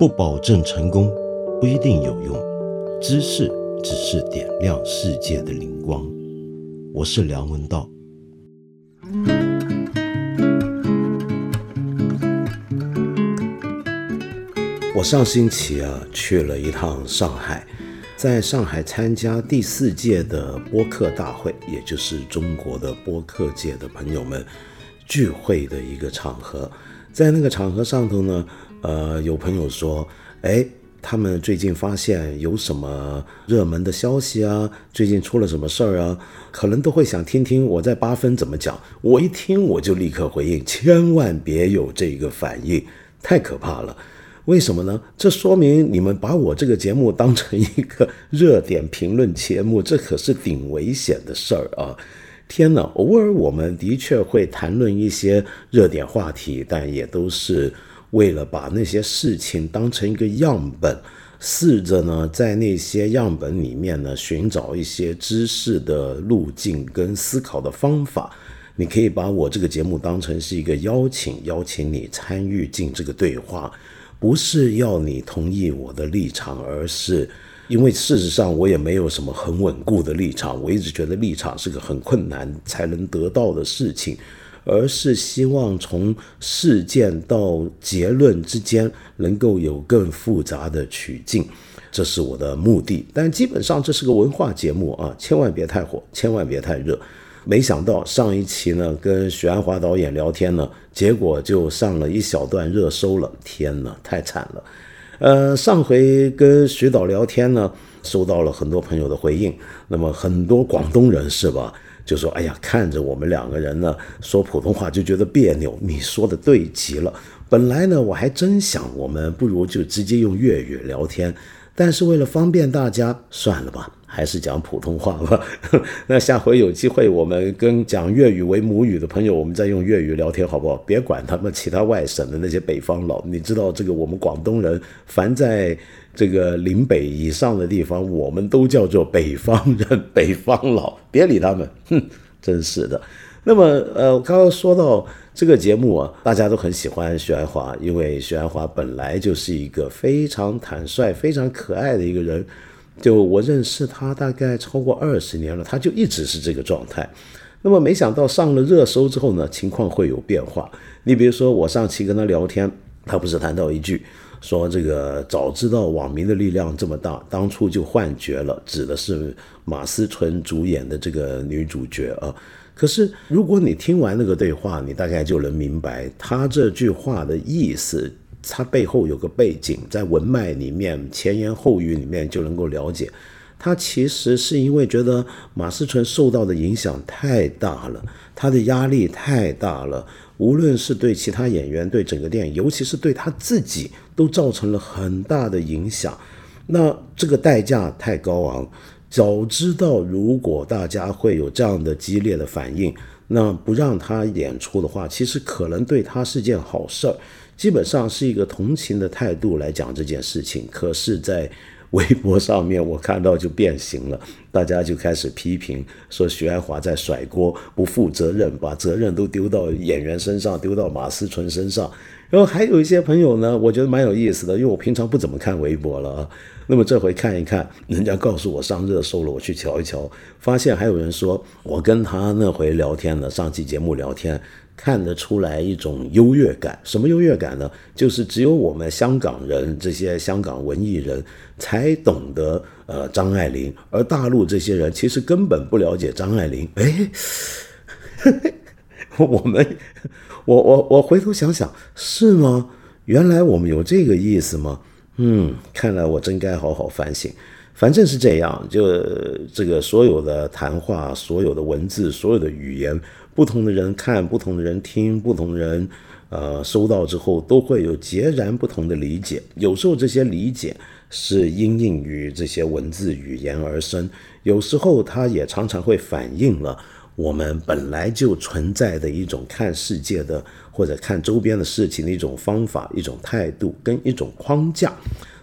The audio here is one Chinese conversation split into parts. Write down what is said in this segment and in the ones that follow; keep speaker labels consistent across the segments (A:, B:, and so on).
A: 不保证成功，不一定有用。知识只是点亮世界的灵光。我是梁文道。我上星期啊去了一趟上海，在上海参加第四届的播客大会，也就是中国的播客界的朋友们聚会的一个场合。在那个场合上头呢，呃，有朋友说，哎，他们最近发现有什么热门的消息啊？最近出了什么事儿啊？可能都会想听听我在八分怎么讲。我一听我就立刻回应，千万别有这个反应，太可怕了。为什么呢？这说明你们把我这个节目当成一个热点评论节目，这可是顶危险的事儿啊！天呐，偶尔我们的确会谈论一些热点话题，但也都是为了把那些事情当成一个样本，试着呢在那些样本里面呢寻找一些知识的路径跟思考的方法。你可以把我这个节目当成是一个邀请，邀请你参与进这个对话，不是要你同意我的立场，而是。因为事实上，我也没有什么很稳固的立场。我一直觉得立场是个很困难才能得到的事情，而是希望从事件到结论之间能够有更复杂的取径，这是我的目的。但基本上这是个文化节目啊，千万别太火，千万别太热。没想到上一期呢，跟许鞍华导演聊天呢，结果就上了一小段热搜了。天哪，太惨了！呃，上回跟徐导聊天呢，收到了很多朋友的回应。那么很多广东人是吧，就说：“哎呀，看着我们两个人呢说普通话就觉得别扭。”你说的对极了。本来呢，我还真想我们不如就直接用粤语聊天，但是为了方便大家，算了吧。还是讲普通话吧。那下回有机会，我们跟讲粤语为母语的朋友，我们再用粤语聊天，好不好？别管他们其他外省的那些北方佬，你知道这个我们广东人，凡在这个岭北以上的地方，我们都叫做北方人、北方佬。别理他们，哼，真是的。那么，呃，我刚刚说到这个节目啊，大家都很喜欢徐安华，因为徐安华本来就是一个非常坦率、非常可爱的一个人。就我认识他大概超过二十年了，他就一直是这个状态。那么没想到上了热搜之后呢，情况会有变化。你比如说我上期跟他聊天，他不是谈到一句说这个早知道网民的力量这么大，当初就换角了，指的是马思纯主演的这个女主角啊。可是如果你听完那个对话，你大概就能明白他这句话的意思。它背后有个背景，在文脉里面前言后语里面就能够了解，他其实是因为觉得马思纯受到的影响太大了，他的压力太大了，无论是对其他演员，对整个电影，尤其是对他自己，都造成了很大的影响。那这个代价太高昂，早知道如果大家会有这样的激烈的反应，那不让他演出的话，其实可能对他是件好事儿。基本上是一个同情的态度来讲这件事情，可是，在微博上面我看到就变形了，大家就开始批评说徐安华在甩锅、不负责任，把责任都丢到演员身上，丢到马思纯身上。然后还有一些朋友呢，我觉得蛮有意思的，因为我平常不怎么看微博了啊。那么这回看一看，人家告诉我上热搜了，我去瞧一瞧，发现还有人说我跟他那回聊天呢，上期节目聊天。看得出来一种优越感，什么优越感呢？就是只有我们香港人这些香港文艺人才懂得呃张爱玲，而大陆这些人其实根本不了解张爱玲。哎，我们我我我回头想想，是吗？原来我们有这个意思吗？嗯，看来我真该好好反省。反正是这样，就这个所有的谈话、所有的文字、所有的语言。不同的人看，不同的人听，不同人，呃，收到之后都会有截然不同的理解。有时候这些理解是因应于这些文字语言而生，有时候它也常常会反映了我们本来就存在的一种看世界的或者看周边的事情的一种方法、一种态度跟一种框架。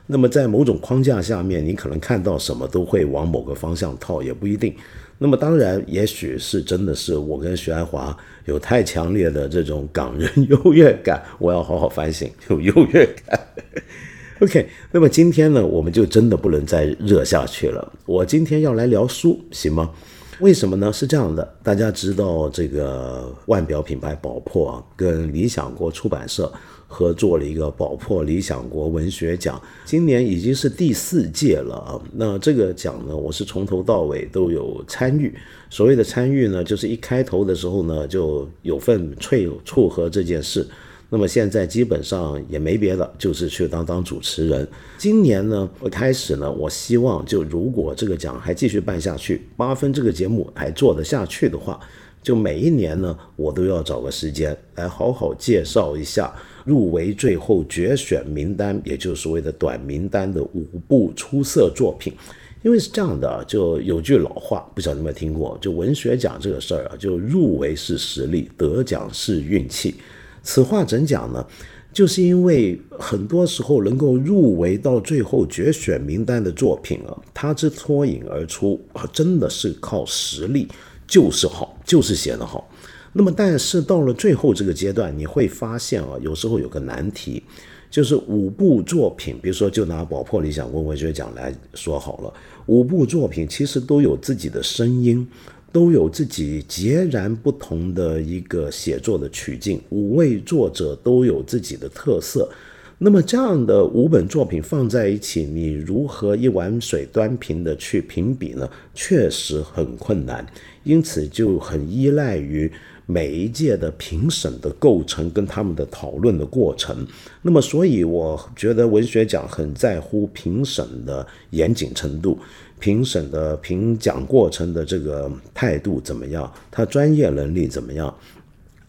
A: 那么在某种框架下面，你可能看到什么都会往某个方向套，也不一定。那么当然，也许是真的是我跟徐爱华有太强烈的这种港人优越感，我要好好反省，有优越感。OK，那么今天呢，我们就真的不能再热下去了。我今天要来聊书，行吗？为什么呢？是这样的，大家知道这个腕表品牌宝珀啊，跟理想国出版社合作了一个宝珀理想国文学奖，今年已经是第四届了啊。那这个奖呢，我是从头到尾都有参与。所谓的参与呢，就是一开头的时候呢，就有份撮撮合这件事。那么现在基本上也没别的，就是去当当主持人。今年呢，我开始呢，我希望就如果这个奖还继续办下去，八分这个节目还做得下去的话，就每一年呢，我都要找个时间来好好介绍一下入围最后决选名单，也就是所谓的短名单的五部出色作品。因为是这样的，就有句老话，不晓得你有没听过，就文学奖这个事儿啊，就入围是实力，得奖是运气。此话怎讲呢？就是因为很多时候能够入围到最后决选名单的作品啊，它之脱颖而出啊，真的是靠实力，就是好，就是写得好。那么，但是到了最后这个阶段，你会发现啊，有时候有个难题，就是五部作品，比如说就拿宝珀理想国文学奖来说好了，五部作品其实都有自己的声音。都有自己截然不同的一个写作的曲径，五位作者都有自己的特色。那么这样的五本作品放在一起，你如何一碗水端平的去评比呢？确实很困难，因此就很依赖于每一届的评审的构成跟他们的讨论的过程。那么，所以我觉得文学奖很在乎评审的严谨程度。评审的评奖过程的这个态度怎么样？他专业能力怎么样？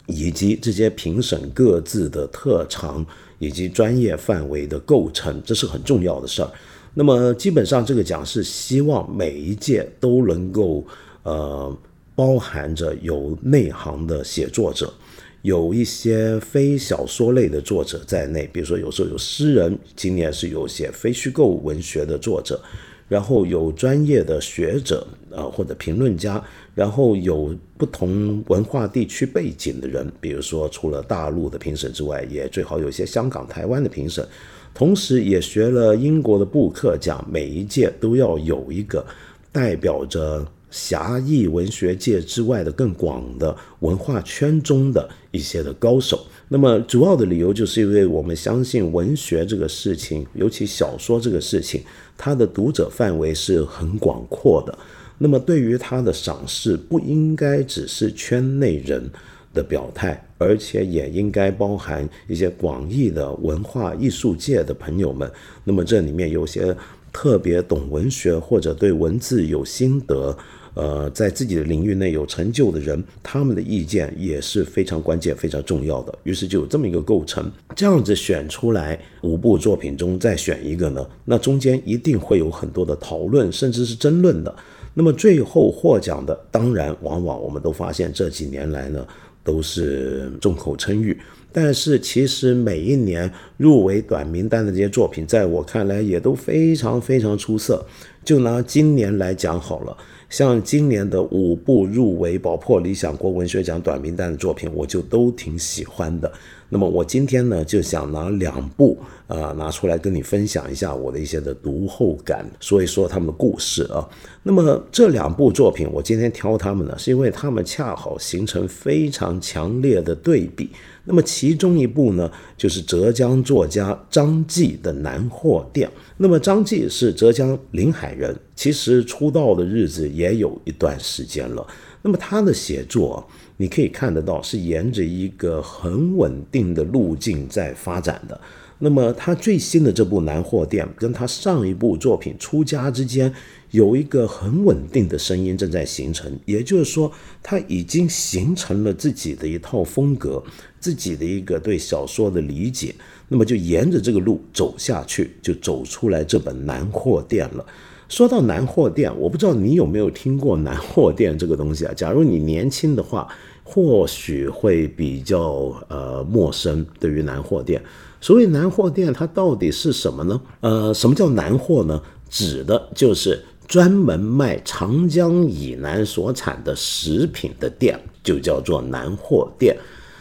A: 以及这些评审各自的特长以及专业范围的构成，这是很重要的事儿。那么基本上这个奖是希望每一届都能够呃包含着有内行的写作者，有一些非小说类的作者在内，比如说有时候有诗人，今年是有写非虚构文学的作者。然后有专业的学者啊，或者评论家，然后有不同文化地区背景的人，比如说除了大陆的评审之外，也最好有一些香港、台湾的评审，同时也学了英国的布克奖，每一届都要有一个代表着狭义文学界之外的更广的文化圈中的一些的高手。那么主要的理由就是因为我们相信文学这个事情，尤其小说这个事情。它的读者范围是很广阔的，那么对于他的赏识，不应该只是圈内人的表态，而且也应该包含一些广义的文化艺术界的朋友们。那么这里面有些特别懂文学或者对文字有心得。呃，在自己的领域内有成就的人，他们的意见也是非常关键、非常重要的。于是就有这么一个构成，这样子选出来五部作品中再选一个呢，那中间一定会有很多的讨论，甚至是争论的。那么最后获奖的，当然往往我们都发现这几年来呢，都是众口称誉。但是其实每一年入围短名单的这些作品，在我看来也都非常非常出色。就拿今年来讲好了。像今年的五部入围宝珀理想国文学奖短名单的作品，我就都挺喜欢的。那么我今天呢，就想拿两部啊拿出来跟你分享一下我的一些的读后感，说一说他们的故事啊。那么这两部作品，我今天挑他们呢，是因为他们恰好形成非常强烈的对比。那么其中一部呢，就是浙江作家张继的《南货店》。那么张继是浙江临海人，其实出道的日子也有一段时间了。那么他的写作，你可以看得到是沿着一个很稳定的路径在发展的。那么他最新的这部《南货店》，跟他上一部作品《出家》之间。有一个很稳定的声音正在形成，也就是说，他已经形成了自己的一套风格，自己的一个对小说的理解。那么就沿着这个路走下去，就走出来这本《南货店》了。说到《南货店》，我不知道你有没有听过《南货店》这个东西啊？假如你年轻的话，或许会比较呃陌生。对于《南货店》，所谓《南货店》，它到底是什么呢？呃，什么叫南货呢？指的就是。专门卖长江以南所产的食品的店，就叫做南货店。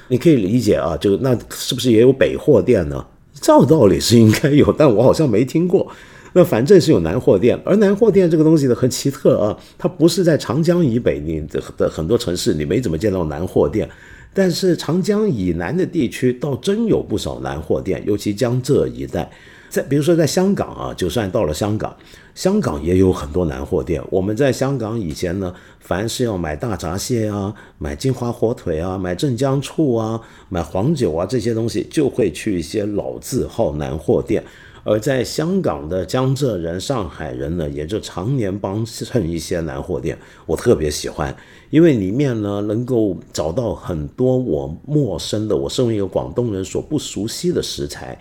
A: 你可以理解啊，就那是不是也有北货店呢？照道理是应该有，但我好像没听过。那反正是有南货店，而南货店这个东西呢很奇特啊，它不是在长江以北，你的很多城市你没怎么见到南货店，但是长江以南的地区倒真有不少南货店，尤其江浙一带。在比如说在香港啊，就算到了香港，香港也有很多南货店。我们在香港以前呢，凡是要买大闸蟹啊、买金华火腿啊、买镇江醋啊、买黄酒啊这些东西，就会去一些老字号南货店。而在香港的江浙人、上海人呢，也就常年帮衬一些南货店。我特别喜欢，因为里面呢能够找到很多我陌生的，我身为一个广东人所不熟悉的食材。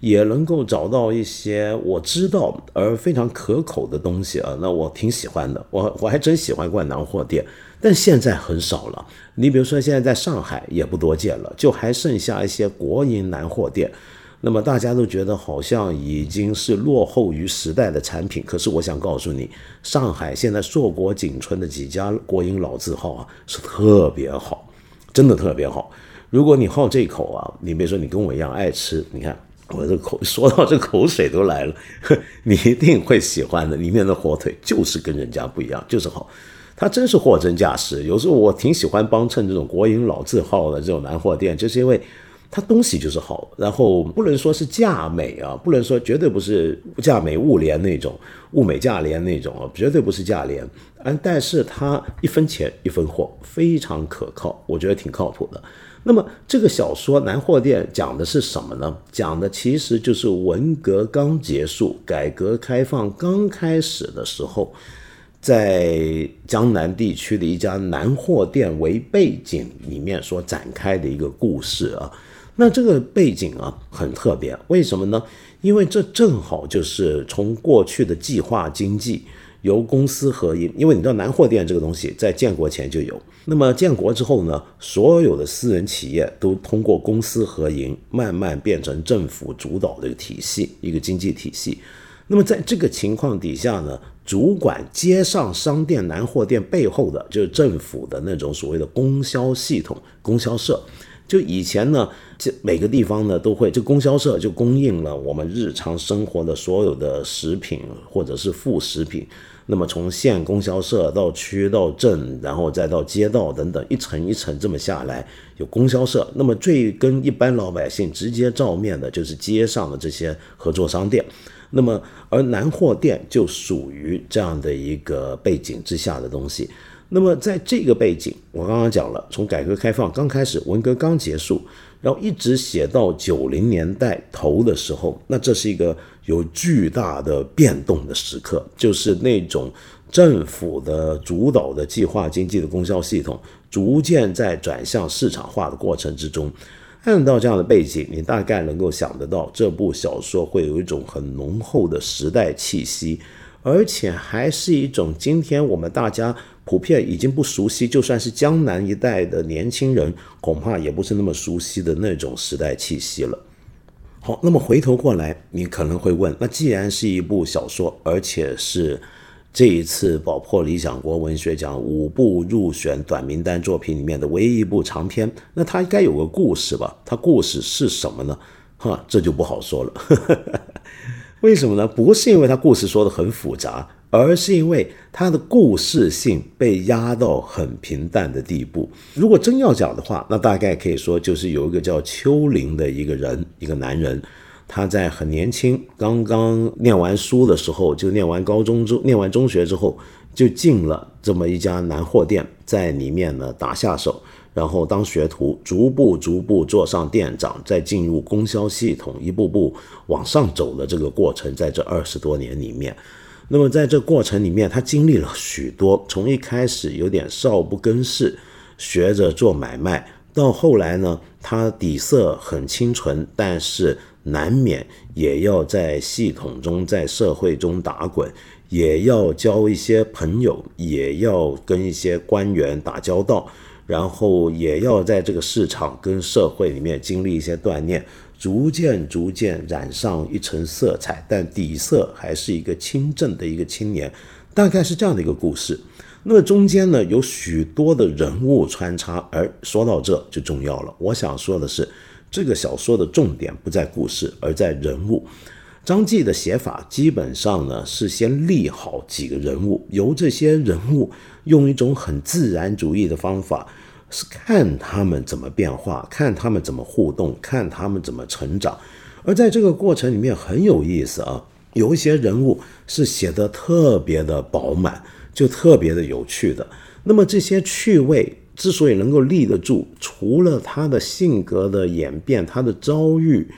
A: 也能够找到一些我知道而非常可口的东西啊，那我挺喜欢的。我我还真喜欢逛南货店，但现在很少了。你比如说现在在上海也不多见了，就还剩下一些国营南货店。那么大家都觉得好像已经是落后于时代的产品，可是我想告诉你，上海现在硕果仅存的几家国营老字号啊，是特别好，真的特别好。如果你好这口啊，你别说你跟我一样爱吃，你看。我这口说到这口水都来了，你一定会喜欢的。里面的火腿就是跟人家不一样，就是好，它真是货真价实。有时候我挺喜欢帮衬这种国营老字号的这种南货店，就是因为它东西就是好，然后不能说是价美啊，不能说绝对不是价美物廉那种物美价廉那种啊，绝对不是价廉。嗯，但是它一分钱一分货，非常可靠，我觉得挺靠谱的。那么这个小说《南货店》讲的是什么呢？讲的其实就是文革刚结束、改革开放刚开始的时候，在江南地区的一家南货店为背景里面所展开的一个故事啊。那这个背景啊很特别，为什么呢？因为这正好就是从过去的计划经济。由公司合营，因为你知道南货店这个东西在建国前就有，那么建国之后呢，所有的私人企业都通过公私合营，慢慢变成政府主导的一个体系，一个经济体系。那么在这个情况底下呢，主管街上商店南货店背后的就是政府的那种所谓的供销系统、供销社。就以前呢，这每个地方呢都会，就供销社就供应了我们日常生活的所有的食品或者是副食品。那么从县供销社到区到镇，然后再到街道等等，一层一层这么下来，有供销社。那么最跟一般老百姓直接照面的就是街上的这些合作商店。那么而南货店就属于这样的一个背景之下的东西。那么在这个背景，我刚刚讲了，从改革开放刚开始，文革刚结束，然后一直写到九零年代头的时候，那这是一个。有巨大的变动的时刻，就是那种政府的主导的计划经济的供销系统，逐渐在转向市场化的过程之中。按照这样的背景，你大概能够想得到，这部小说会有一种很浓厚的时代气息，而且还是一种今天我们大家普遍已经不熟悉，就算是江南一带的年轻人，恐怕也不是那么熟悉的那种时代气息了。好，那么回头过来，你可能会问：那既然是一部小说，而且是这一次宝珀理想国文学奖五部入选短名单作品里面的唯一一部长篇，那它应该有个故事吧？它故事是什么呢？哈，这就不好说了。为什么呢？不是因为它故事说的很复杂。而是因为它的故事性被压到很平淡的地步。如果真要讲的话，那大概可以说就是有一个叫邱林的一个人，一个男人，他在很年轻，刚刚念完书的时候，就念完高中之，念完中学之后，就进了这么一家南货店，在里面呢打下手，然后当学徒，逐步逐步做上店长，再进入供销系统，一步步往上走的这个过程，在这二十多年里面。那么在这过程里面，他经历了许多，从一开始有点少不更事，学着做买卖，到后来呢，他底色很清纯，但是难免也要在系统中、在社会中打滚，也要交一些朋友，也要跟一些官员打交道，然后也要在这个市场跟社会里面经历一些锻炼。逐渐逐渐染上一层色彩，但底色还是一个清正的一个青年，大概是这样的一个故事。那么中间呢，有许多的人物穿插，而说到这就重要了。我想说的是，这个小说的重点不在故事，而在人物。张继的写法基本上呢是先立好几个人物，由这些人物用一种很自然主义的方法，是看他们怎么变化，看他们怎么互动，看他们怎么成长。而在这个过程里面很有意思啊，有一些人物是写的特别的饱满，就特别的有趣的。那么这些趣味之所以能够立得住，除了他的性格的演变，他的遭遇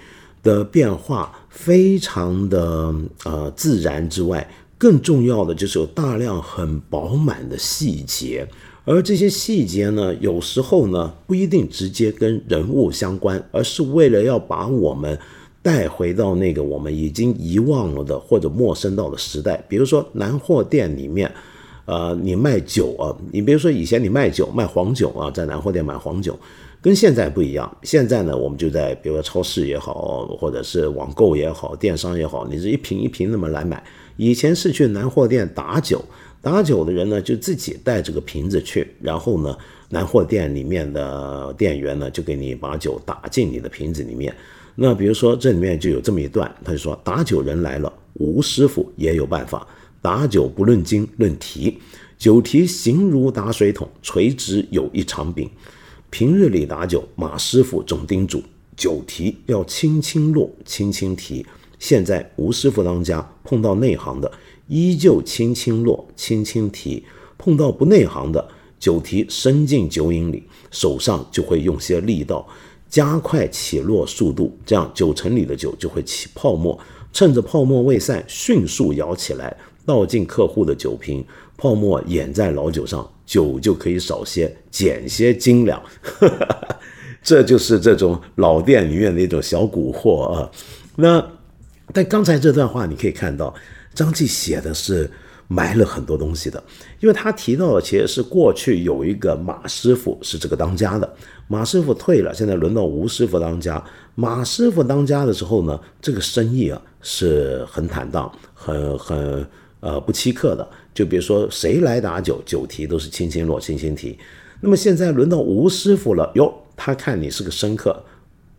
A: 的变化。非常的呃自然之外，更重要的就是有大量很饱满的细节，而这些细节呢，有时候呢不一定直接跟人物相关，而是为了要把我们带回到那个我们已经遗忘了的或者陌生到的时代。比如说南货店里面，呃，你卖酒啊，你比如说以前你卖酒卖黄酒啊，在南货店买黄酒。跟现在不一样，现在呢，我们就在比如说超市也好，或者是网购也好，电商也好，你是一瓶一瓶那么来买。以前是去南货店打酒，打酒的人呢就自己带这个瓶子去，然后呢，南货店里面的店员呢就给你把酒打进你的瓶子里面。那比如说这里面就有这么一段，他就说打酒人来了，吴师傅也有办法，打酒不论斤论提，酒提形如打水桶，垂直有一长柄。平日里打酒，马师傅总叮嘱酒提要轻轻落，轻轻提。现在吴师傅当家，碰到内行的，依旧轻轻落，轻轻提；碰到不内行的，酒提伸进酒饮里，手上就会用些力道，加快起落速度，这样酒城里的酒就会起泡沫。趁着泡沫未散，迅速舀起来，倒进客户的酒瓶，泡沫掩在老酒上。酒就可以少些，减些斤两，这就是这种老店里面的一种小蛊惑啊。那但刚才这段话你可以看到，张继写的是埋了很多东西的，因为他提到的其实是过去有一个马师傅是这个当家的，马师傅退了，现在轮到吴师傅当家。马师傅当家的时候呢，这个生意啊是很坦荡，很很呃不欺客的。就比如说谁来打酒，酒提都是轻轻落，轻轻提。那么现在轮到吴师傅了哟，他看你是个生客，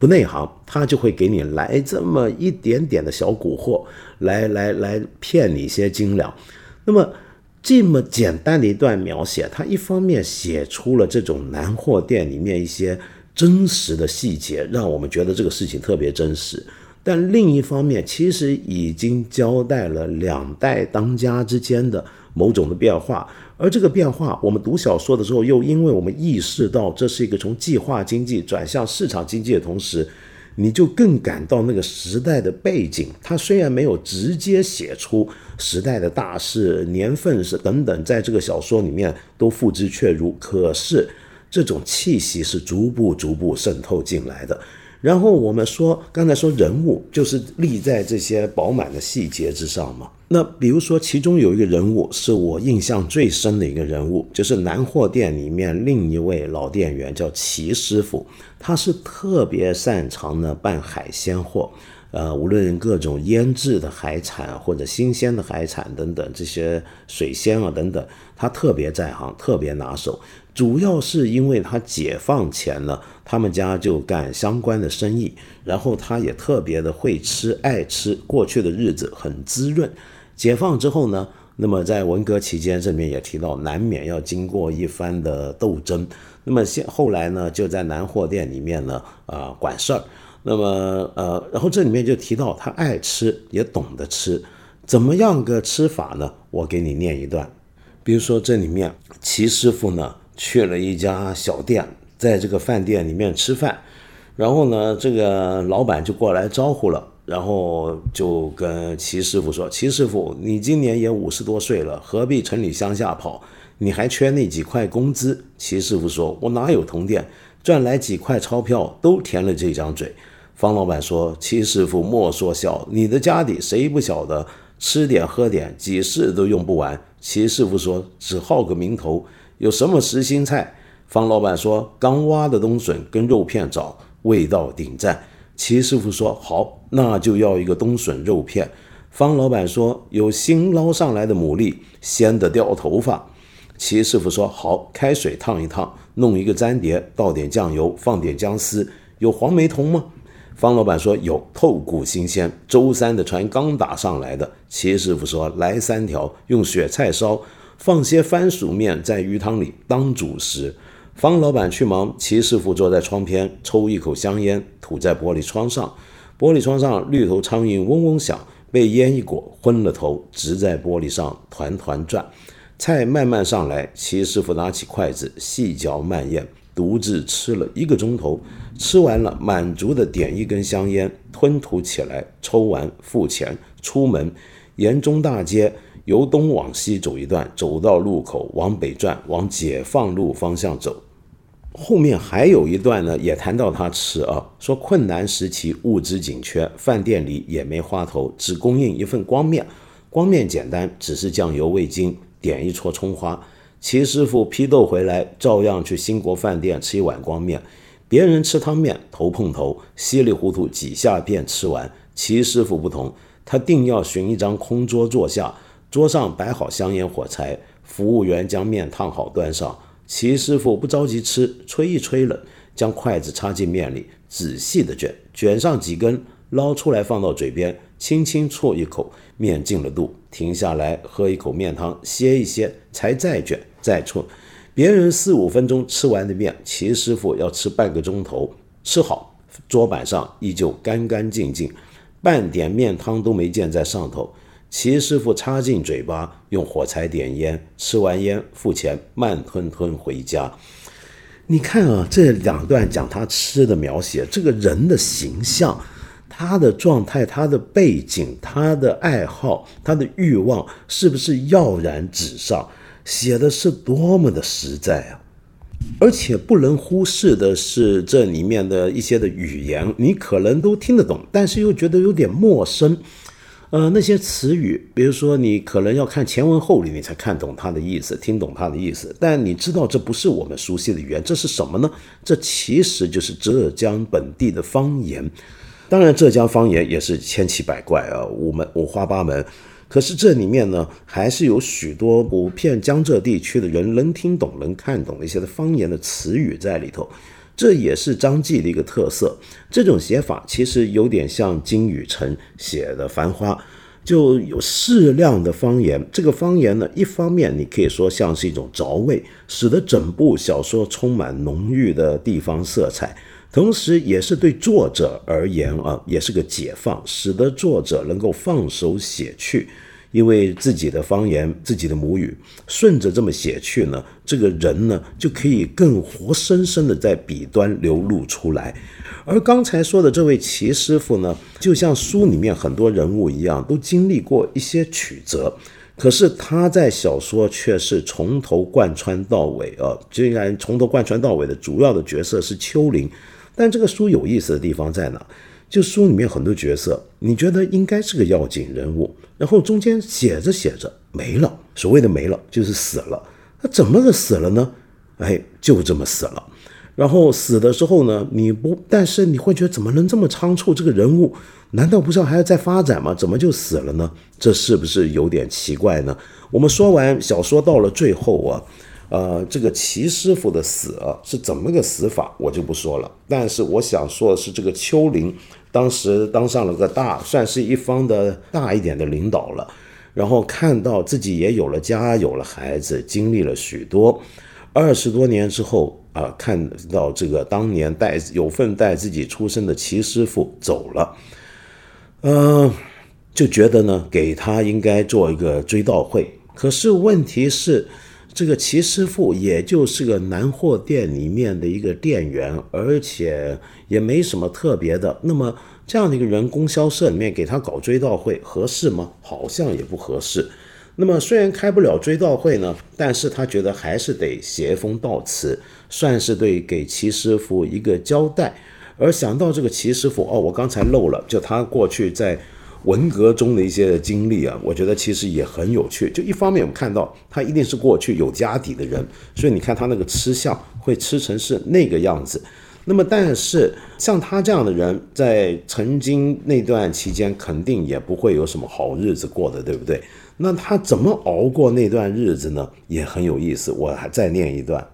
A: 不内行，他就会给你来这么一点点的小蛊惑，来来来骗你一些斤两。那么这么简单的一段描写，他一方面写出了这种南货店里面一些真实的细节，让我们觉得这个事情特别真实。但另一方面，其实已经交代了两代当家之间的。某种的变化，而这个变化，我们读小说的时候，又因为我们意识到这是一个从计划经济转向市场经济的同时，你就更感到那个时代的背景。它虽然没有直接写出时代的大事、年份是等等，在这个小说里面都付之阙如，可是这种气息是逐步逐步渗透进来的。然后我们说，刚才说人物就是立在这些饱满的细节之上嘛。那比如说，其中有一个人物是我印象最深的一个人物，就是南货店里面另一位老店员叫齐师傅，他是特别擅长呢办海鲜货，呃，无论各种腌制的海产或者新鲜的海产等等这些水鲜啊等等，他特别在行，特别拿手。主要是因为他解放前了，他们家就干相关的生意，然后他也特别的会吃爱吃，过去的日子很滋润。解放之后呢，那么在文革期间，这里面也提到难免要经过一番的斗争。那么现后来呢，就在南货店里面呢，啊管事儿。那么呃，然后这里面就提到他爱吃，也懂得吃，怎么样个吃法呢？我给你念一段，比如说这里面齐师傅呢。去了一家小店，在这个饭店里面吃饭，然后呢，这个老板就过来招呼了，然后就跟齐师傅说：“齐师傅，你今年也五十多岁了，何必城里乡下跑？你还缺那几块工资？”齐师傅说：“我哪有铜店，赚来几块钞票都填了这张嘴。”方老板说：“齐师傅莫说笑，你的家底谁不晓得？吃点喝点，几世都用不完。”齐师傅说：“只好个名头。”有什么实心菜？方老板说：“刚挖的冬笋跟肉片炒，味道顶赞。”齐师傅说：“好，那就要一个冬笋肉片。”方老板说：“有新捞上来的牡蛎，鲜得掉头发。”齐师傅说：“好，开水烫一烫，弄一个粘碟，倒点酱油，放点姜丝，有黄梅桐吗？方老板说有，透骨新鲜。周三的船刚打上来的。齐师傅说来三条，用雪菜烧，放些番薯面在鱼汤里当主食。方老板去忙，齐师傅坐在窗边抽一口香烟，吐在玻璃窗上。玻璃窗上绿头苍蝇嗡嗡响，被烟一裹，昏了头，直在玻璃上团团转。菜慢慢上来，齐师傅拿起筷子细嚼慢咽，独自吃了一个钟头。吃完了，满足的点一根香烟，吞吐起来，抽完付钱，出门，沿中大街由东往西走一段，走到路口往北转，往解放路方向走。后面还有一段呢，也谈到他吃啊，说困难时期物资紧缺，饭店里也没花头，只供应一份光面，光面简单，只是酱油味精，点一撮葱花。齐师傅批斗回来，照样去兴国饭店吃一碗光面。别人吃汤面头碰头，稀里糊涂几下便吃完。齐师傅不同，他定要寻一张空桌坐下，桌上摆好香烟火柴，服务员将面烫好端上。齐师傅不着急吃，吹一吹冷，将筷子插进面里，仔细的卷，卷上几根，捞出来放到嘴边，轻轻啜一口，面进了肚，停下来喝一口面汤，歇一歇，才再卷再啜。别人四五分钟吃完的面，齐师傅要吃半个钟头。吃好，桌板上依旧干干净净，半点面汤都没溅在上头。齐师傅插进嘴巴，用火柴点烟，吃完烟付钱，慢吞吞回家。你看啊，这两段讲他吃的描写，这个人的形象，他的状态，他的背景，他的爱好，他的欲望，是不是耀然纸上？写的是多么的实在啊！而且不能忽视的是这里面的一些的语言，你可能都听得懂，但是又觉得有点陌生。呃，那些词语，比如说你可能要看前文后理，你才看懂它的意思，听懂它的意思。但你知道这不是我们熟悉的语言，这是什么呢？这其实就是浙江本地的方言。当然，浙江方言也是千奇百怪啊，五门五花八门。可是这里面呢，还是有许多普遍江浙地区的人能听懂、能看懂一些的方言的词语在里头，这也是张继的一个特色。这种写法其实有点像金宇澄写的《繁花》，就有适量的方言。这个方言呢，一方面你可以说像是一种着味，使得整部小说充满浓郁的地方色彩。同时，也是对作者而言啊，也是个解放，使得作者能够放手写去，因为自己的方言、自己的母语，顺着这么写去呢，这个人呢就可以更活生生的在笔端流露出来。而刚才说的这位齐师傅呢，就像书里面很多人物一样，都经历过一些曲折，可是他在小说却是从头贯穿到尾啊，竟然从头贯穿到尾的主要的角色是丘陵。但这个书有意思的地方在哪？就书里面很多角色，你觉得应该是个要紧人物，然后中间写着写着没了。所谓的没了，就是死了。他怎么个死了呢？哎，就这么死了。然后死的时候呢，你不，但是你会觉得怎么能这么仓促？这个人物难道不是还要再发展吗？怎么就死了呢？这是不是有点奇怪呢？我们说完小说到了最后啊。呃，这个齐师傅的死是怎么个死法，我就不说了。但是我想说的是，这个丘陵当时当上了个大，算是一方的大一点的领导了。然后看到自己也有了家，有了孩子，经历了许多。二十多年之后啊，看到这个当年带有份带自己出生的齐师傅走了，嗯，就觉得呢，给他应该做一个追悼会。可是问题是。这个齐师傅也就是个南货店里面的一个店员，而且也没什么特别的。那么这样的一个人，供销社里面给他搞追悼会合适吗？好像也不合适。那么虽然开不了追悼会呢，但是他觉得还是得写一封悼词，算是对给齐师傅一个交代。而想到这个齐师傅，哦，我刚才漏了，就他过去在。文革中的一些经历啊，我觉得其实也很有趣。就一方面，我们看到他一定是过去有家底的人，所以你看他那个吃相会吃成是那个样子。那么，但是像他这样的人，在曾经那段期间，肯定也不会有什么好日子过的，对不对？那他怎么熬过那段日子呢？也很有意思。我还再念一段。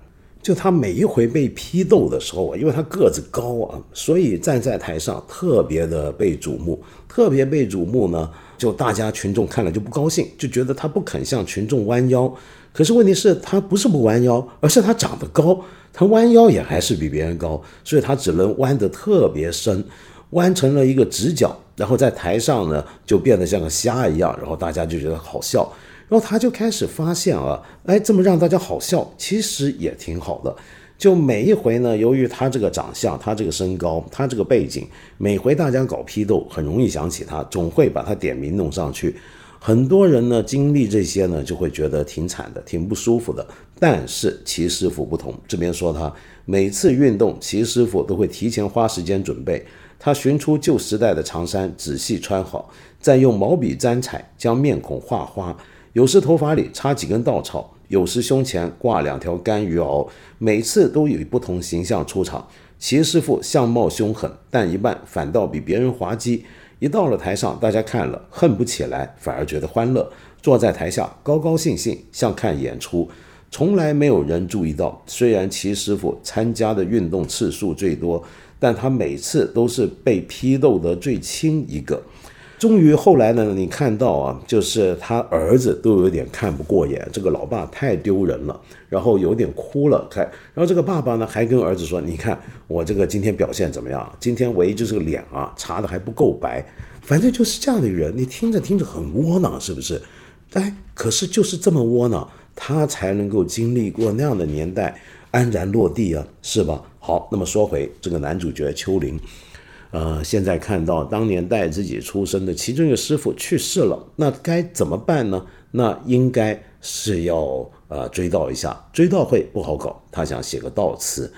A: 就他每一回被批斗的时候啊，因为他个子高啊，所以站在台上特别的被瞩目，特别被瞩目呢，就大家群众看了就不高兴，就觉得他不肯向群众弯腰。可是问题是，他不是不弯腰，而是他长得高，他弯腰也还是比别人高，所以他只能弯得特别深，弯成了一个直角，然后在台上呢就变得像个虾一样，然后大家就觉得好笑，然后他就开始发现啊，哎，这么让大家好笑，其实也挺好的。就每一回呢，由于他这个长相，他这个身高，他这个背景，每回大家搞批斗，很容易想起他，总会把他点名弄上去。很多人呢经历这些呢，就会觉得挺惨的，挺不舒服的。但是齐师傅不同，这边说他每次运动，齐师傅都会提前花时间准备。他寻出旧时代的长衫，仔细穿好，再用毛笔沾彩，将面孔画花。有时头发里插几根稻草，有时胸前挂两条干鱼螯，每次都以不同形象出场。齐师傅相貌凶狠，但一半反倒比别人滑稽。一到了台上，大家看了恨不起来，反而觉得欢乐。坐在台下高高兴兴，像看演出。从来没有人注意到，虽然齐师傅参加的运动次数最多，但他每次都是被批斗的最轻一个。终于后来呢，你看到啊，就是他儿子都有点看不过眼，这个老爸太丢人了，然后有点哭了。看，然后这个爸爸呢还跟儿子说：“你看我这个今天表现怎么样？今天唯一就是个脸啊，擦的还不够白。反正就是这样的人，你听着听着很窝囊，是不是？哎，可是就是这么窝囊，他才能够经历过那样的年代，安然落地啊，是吧？好，那么说回这个男主角秋林。呃，现在看到当年带自己出生的其中一个师傅去世了，那该怎么办呢？那应该是要呃追悼一下，追悼会不好搞，他想写个悼词，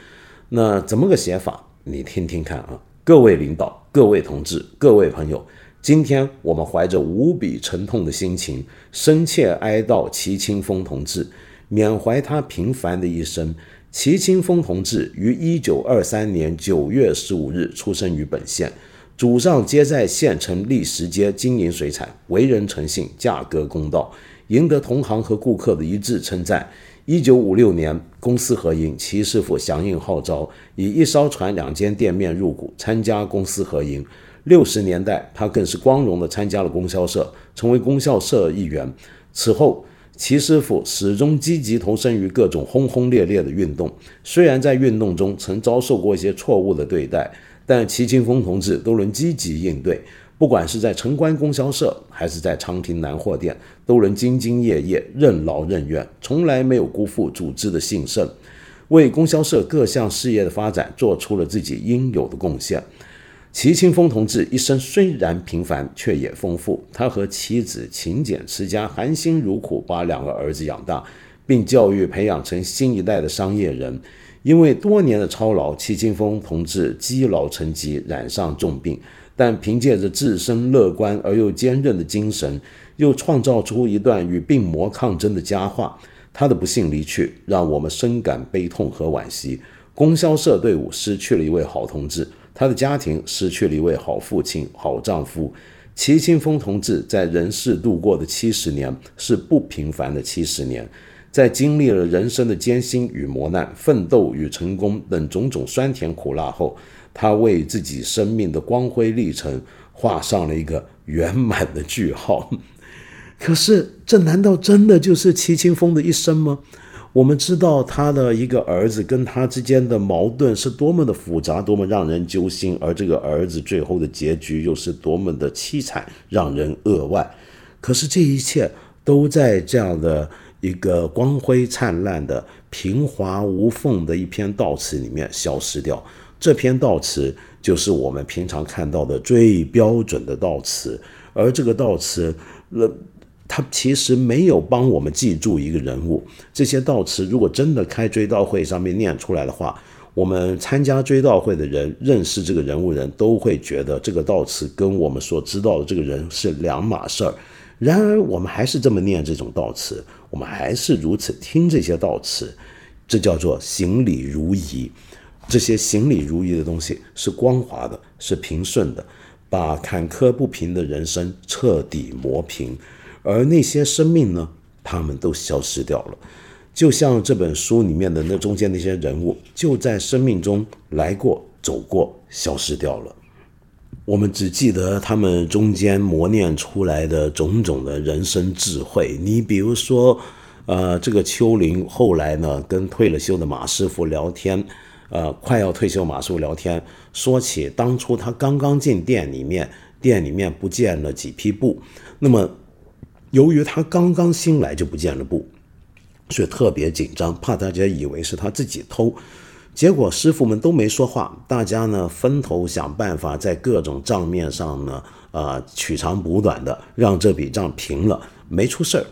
A: 那怎么个写法？你听听看啊！各位领导、各位同志、各位朋友，今天我们怀着无比沉痛的心情，深切哀悼齐清风同志，缅怀他平凡的一生。齐清风同志于一九二三年九月十五日出生于本县，祖上皆在县城历石街经营水产，为人诚信，价格公道，赢得同行和顾客的一致称赞。一九五六年，公私合营，齐师傅响应号召，以一艘船、两间店面入股，参加公私合营。六十年代，他更是光荣地参加了供销社，成为供销社一员。此后，齐师傅始终积极投身于各种轰轰烈烈的运动，虽然在运动中曾遭受过一些错误的对待，但齐清风同志都能积极应对。不管是在城关供销社，还是在昌平南货店，都能兢兢业业、任劳任怨，从来没有辜负组织的兴盛，为供销社各项事业的发展做出了自己应有的贡献。齐清风同志一生虽然平凡，却也丰富。他和妻子勤俭持家，含辛茹苦把两个儿子养大，并教育培养成新一代的商业人。因为多年的操劳，齐清风同志积劳成疾，染上重病。但凭借着自身乐观而又坚韧的精神，又创造出一段与病魔抗争的佳话。他的不幸离去，让我们深感悲痛和惋惜。供销社队伍失去了一位好同志。他的家庭失去了一位好父亲、好丈夫。齐清风同志在人世度过的七十年是不平凡的七十年，在经历了人生的艰辛与磨难、奋斗与成功等种种酸甜苦辣后，他为自己生命的光辉历程画上了一个圆满的句号。可是，这难道真的就是齐清风的一生吗？我们知道他的一个儿子跟他之间的矛盾是多么的复杂，多么让人揪心，而这个儿子最后的结局又是多么的凄惨，让人扼腕。可是这一切都在这样的一个光辉灿烂的、平滑无缝的一篇悼词里面消失掉。这篇悼词就是我们平常看到的最标准的悼词，而这个悼词，了。他其实没有帮我们记住一个人物。这些悼词如果真的开追悼会上面念出来的话，我们参加追悼会的人认识这个人物人都会觉得这个悼词跟我们所知道的这个人是两码事儿。然而我们还是这么念这种悼词，我们还是如此听这些悼词，这叫做行礼如仪。这些行礼如仪的东西是光滑的，是平顺的，把坎坷不平的人生彻底磨平。而那些生命呢？他们都消失掉了。就像这本书里面的那中间那些人物，就在生命中来过、走过，消失掉了。我们只记得他们中间磨练出来的种种的人生智慧。你比如说，呃，这个丘陵后来呢，跟退了休的马师傅聊天，呃，快要退休马师傅聊天，说起当初他刚刚进店里面，店里面不见了几匹布，那么由于他刚刚新来就不见了布，所以特别紧张，怕大家以为是他自己偷。结果师傅们都没说话，大家呢分头想办法，在各种账面上呢，呃，取长补短的，让这笔账平了，没出事儿。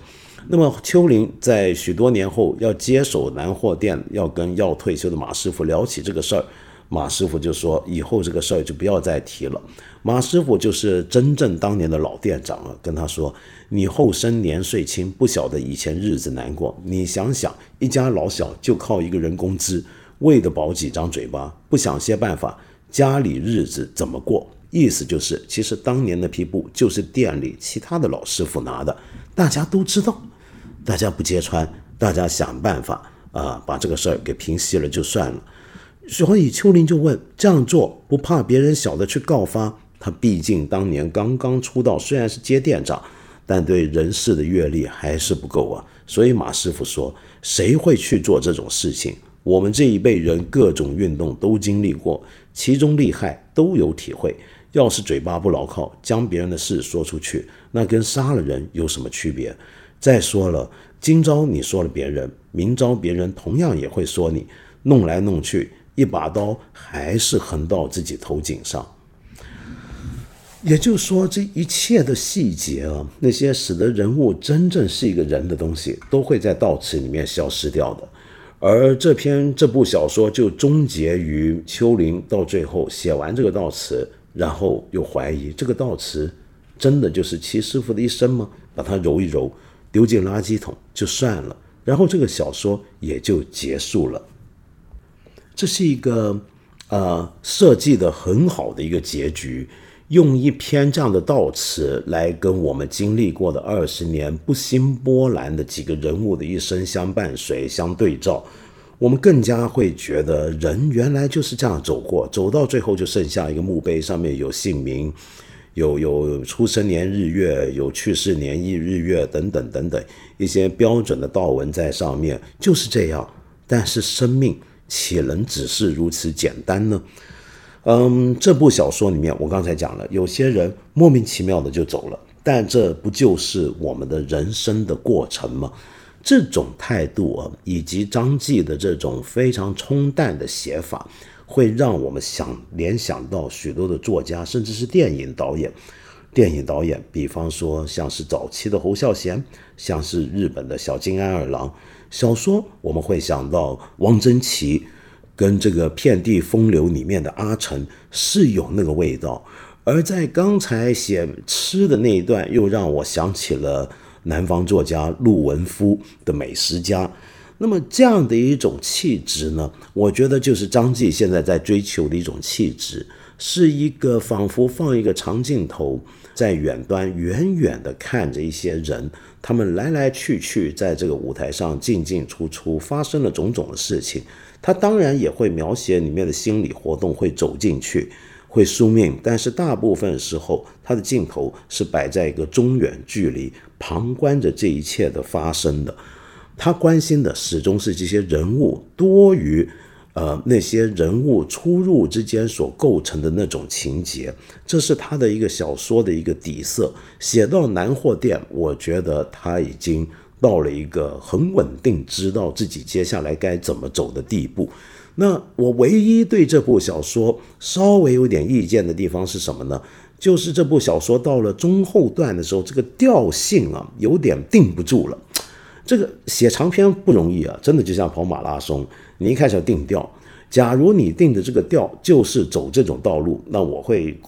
A: 那么秋林在许多年后要接手南货店，要跟要退休的马师傅聊起这个事儿，马师傅就说以后这个事儿就不要再提了。马师傅就是真正当年的老店长了，跟他说：“你后生年岁轻，不晓得以前日子难过。你想想，一家老小就靠一个人工资。”为的饱几张嘴巴，不想些办法，家里日子怎么过？意思就是，其实当年那批布就是店里其他的老师傅拿的，大家都知道，大家不揭穿，大家想办法啊，把这个事儿给平息了就算了。所以秋林就问：这样做不怕别人晓得去告发？他毕竟当年刚刚出道，虽然是接店长，但对人事的阅历还是不够啊。所以马师傅说：谁会去做这种事情？我们这一辈人各种运动都经历过，其中利害都有体会。要是嘴巴不牢靠，将别人的事说出去，那跟杀了人有什么区别？再说了，今朝你说了别人，明朝别人同样也会说你。弄来弄去，一把刀还是横到自己头颈上。也就是说，这一切的细节啊，那些使得人物真正是一个人的东西，都会在悼词里面消失掉的。而这篇这部小说就终结于丘陵到最后写完这个悼词，然后又怀疑这个悼词真的就是齐师傅的一生吗？把它揉一揉，丢进垃圾桶就算了，然后这个小说也就结束了。这是一个呃设计的很好的一个结局。用一篇这样的悼词来跟我们经历过的二十年不兴波澜的几个人物的一生相伴随、相对照，我们更加会觉得人原来就是这样走过，走到最后就剩下一个墓碑，上面有姓名，有有出生年日月，有去世年日日月等等等等一些标准的悼文在上面，就是这样。但是生命岂能只是如此简单呢？嗯，这部小说里面，我刚才讲了，有些人莫名其妙的就走了，但这不就是我们的人生的过程吗？这种态度啊，以及张继的这种非常冲淡的写法，会让我们想联想到许多的作家，甚至是电影导演。电影导演，比方说像是早期的侯孝贤，像是日本的小津安二郎。小说我们会想到汪曾祺。跟这个《遍地风流》里面的阿成是有那个味道，而在刚才写吃的那一段，又让我想起了南方作家陆文夫的美食家。那么这样的一种气质呢，我觉得就是张继现在在追求的一种气质，是一个仿佛放一个长镜头，在远端远远的看着一些人，他们来来去去，在这个舞台上进进出出，发生了种种的事情。他当然也会描写里面的心理活动，会走进去，会宿命，但是大部分时候，他的镜头是摆在一个中远距离，旁观着这一切的发生的。他关心的始终是这些人物多于，呃，那些人物出入之间所构成的那种情节，这是他的一个小说的一个底色。写到南货店，我觉得他已经。到了一个很稳定，知道自己接下来该怎么走的地步。那我唯一对这部小说稍微有点意见的地方是什么呢？就是这部小说到了中后段的时候，这个调性啊有点定不住了。这个写长篇不容易啊，真的就像跑马拉松，你一开始定调。假如你定的这个调就是走这种道路，那我会